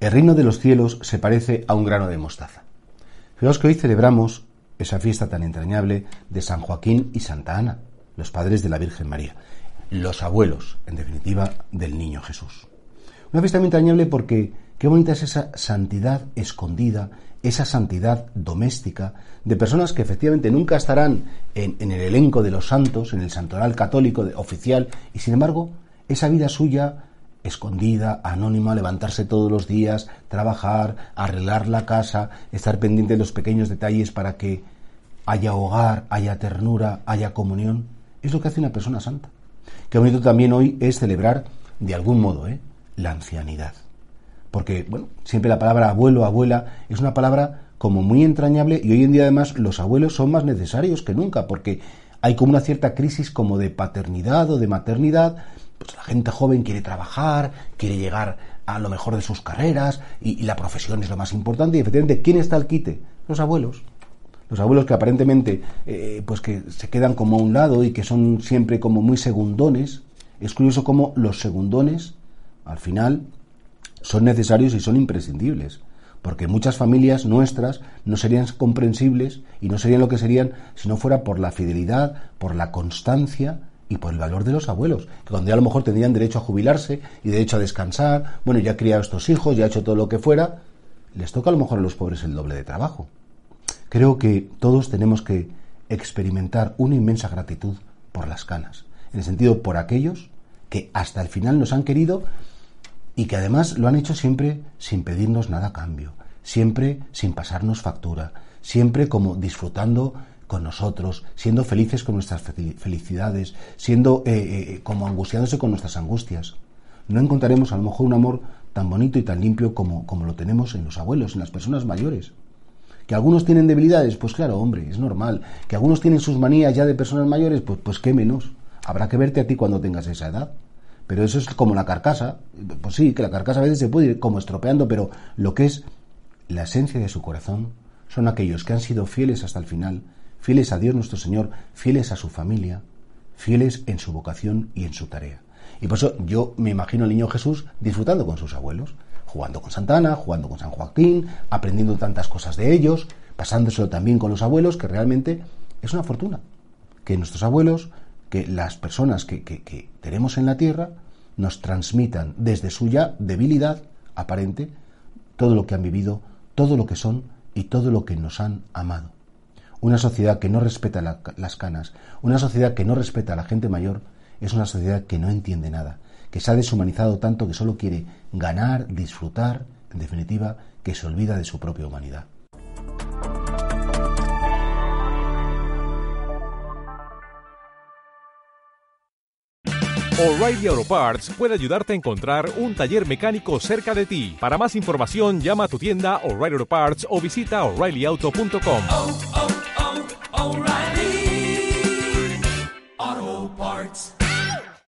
El reino de los cielos se parece a un grano de mostaza. Fijaos que hoy celebramos esa fiesta tan entrañable de San Joaquín y Santa Ana, los padres de la Virgen María, los abuelos, en definitiva, del niño Jesús. Una fiesta muy entrañable porque qué bonita es esa santidad escondida, esa santidad doméstica de personas que efectivamente nunca estarán en, el elenco de los santos, en el santoral católico oficial, y sin embargo, esa vida suya escondida, anónima, levantarse todos los días, trabajar, arreglar la casa, estar pendiente de los pequeños detalles para que haya hogar, haya ternura, haya comunión. Es lo que hace una persona santa. Qué bonito también hoy es celebrar, de algún modo, ¿eh? la ancianidad. Porque, bueno, siempre la palabra abuelo, abuela, es una palabra como muy entrañable y hoy en día además los abuelos son más necesarios que nunca porque hay como una cierta crisis como de paternidad o de maternidad pues la gente joven quiere trabajar, quiere llegar a lo mejor de sus carreras y, la profesión es lo más importante y efectivamente, ¿quién está al quite? Los abuelos. Los abuelos que aparentemente eh, pues que se quedan como a un lado y que son siempre como muy segundones. Es curioso cómo los segundones, al final, son necesarios y son imprescindibles porque muchas familias nuestras no serían comprensibles y no serían lo que serían si no fuera por la fidelidad, por la constancia y por el valor de los abuelos, que cuando ya a lo mejor tendrían derecho a jubilarse y derecho a descansar, bueno, ya ha criado estos hijos, ya ha hecho todo lo que fuera, les toca a lo mejor a los pobres el doble de trabajo. Creo que todos tenemos que experimentar una inmensa gratitud por las canas, en el sentido por aquellos que hasta el final nos han querido y que además lo han hecho siempre sin pedirnos nada a cambio, siempre sin pasarnos factura, siempre como disfrutando con nosotros, siendo felices con nuestras felicidades, siendo eh, eh, como angustiándose con nuestras angustias. No encontraremos a lo mejor un amor tan bonito y tan limpio como, como lo tenemos en los abuelos, en las personas mayores. Que algunos tienen debilidades, pues claro, hombre, es normal. Que algunos tienen sus manías ya de personas mayores, pues, pues qué menos. Habrá que verte a ti cuando tengas esa edad. Pero eso es como la carcasa. Pues sí, que la carcasa a veces se puede ir como estropeando, pero lo que es la esencia de su corazón son aquellos que han sido fieles hasta el final, fieles a Dios nuestro Señor, fieles a su familia, fieles en su vocación y en su tarea. Y por eso yo me imagino al niño Jesús disfrutando con sus abuelos, jugando con Santa Ana, jugando con San Joaquín, aprendiendo tantas cosas de ellos, pasándoselo también con los abuelos, que realmente es una fortuna. Que nuestros abuelos, que las personas que, que tenemos en la tierra, nos transmitan desde suya debilidad aparente todo lo que han vivido, todo lo que son y todo lo que nos han amado. Una sociedad que no respeta las canas, una sociedad que no respeta a la gente mayor, es una sociedad que no entiende nada, que se ha deshumanizado tanto que solo quiere ganar, disfrutar, en definitiva, que se olvida de su propia humanidad. O'Reilly Auto Parts puede ayudarte a encontrar un taller mecánico cerca de ti. Para más información, llama a tu tienda O'Reilly Auto Parts o visita oreillyauto.com.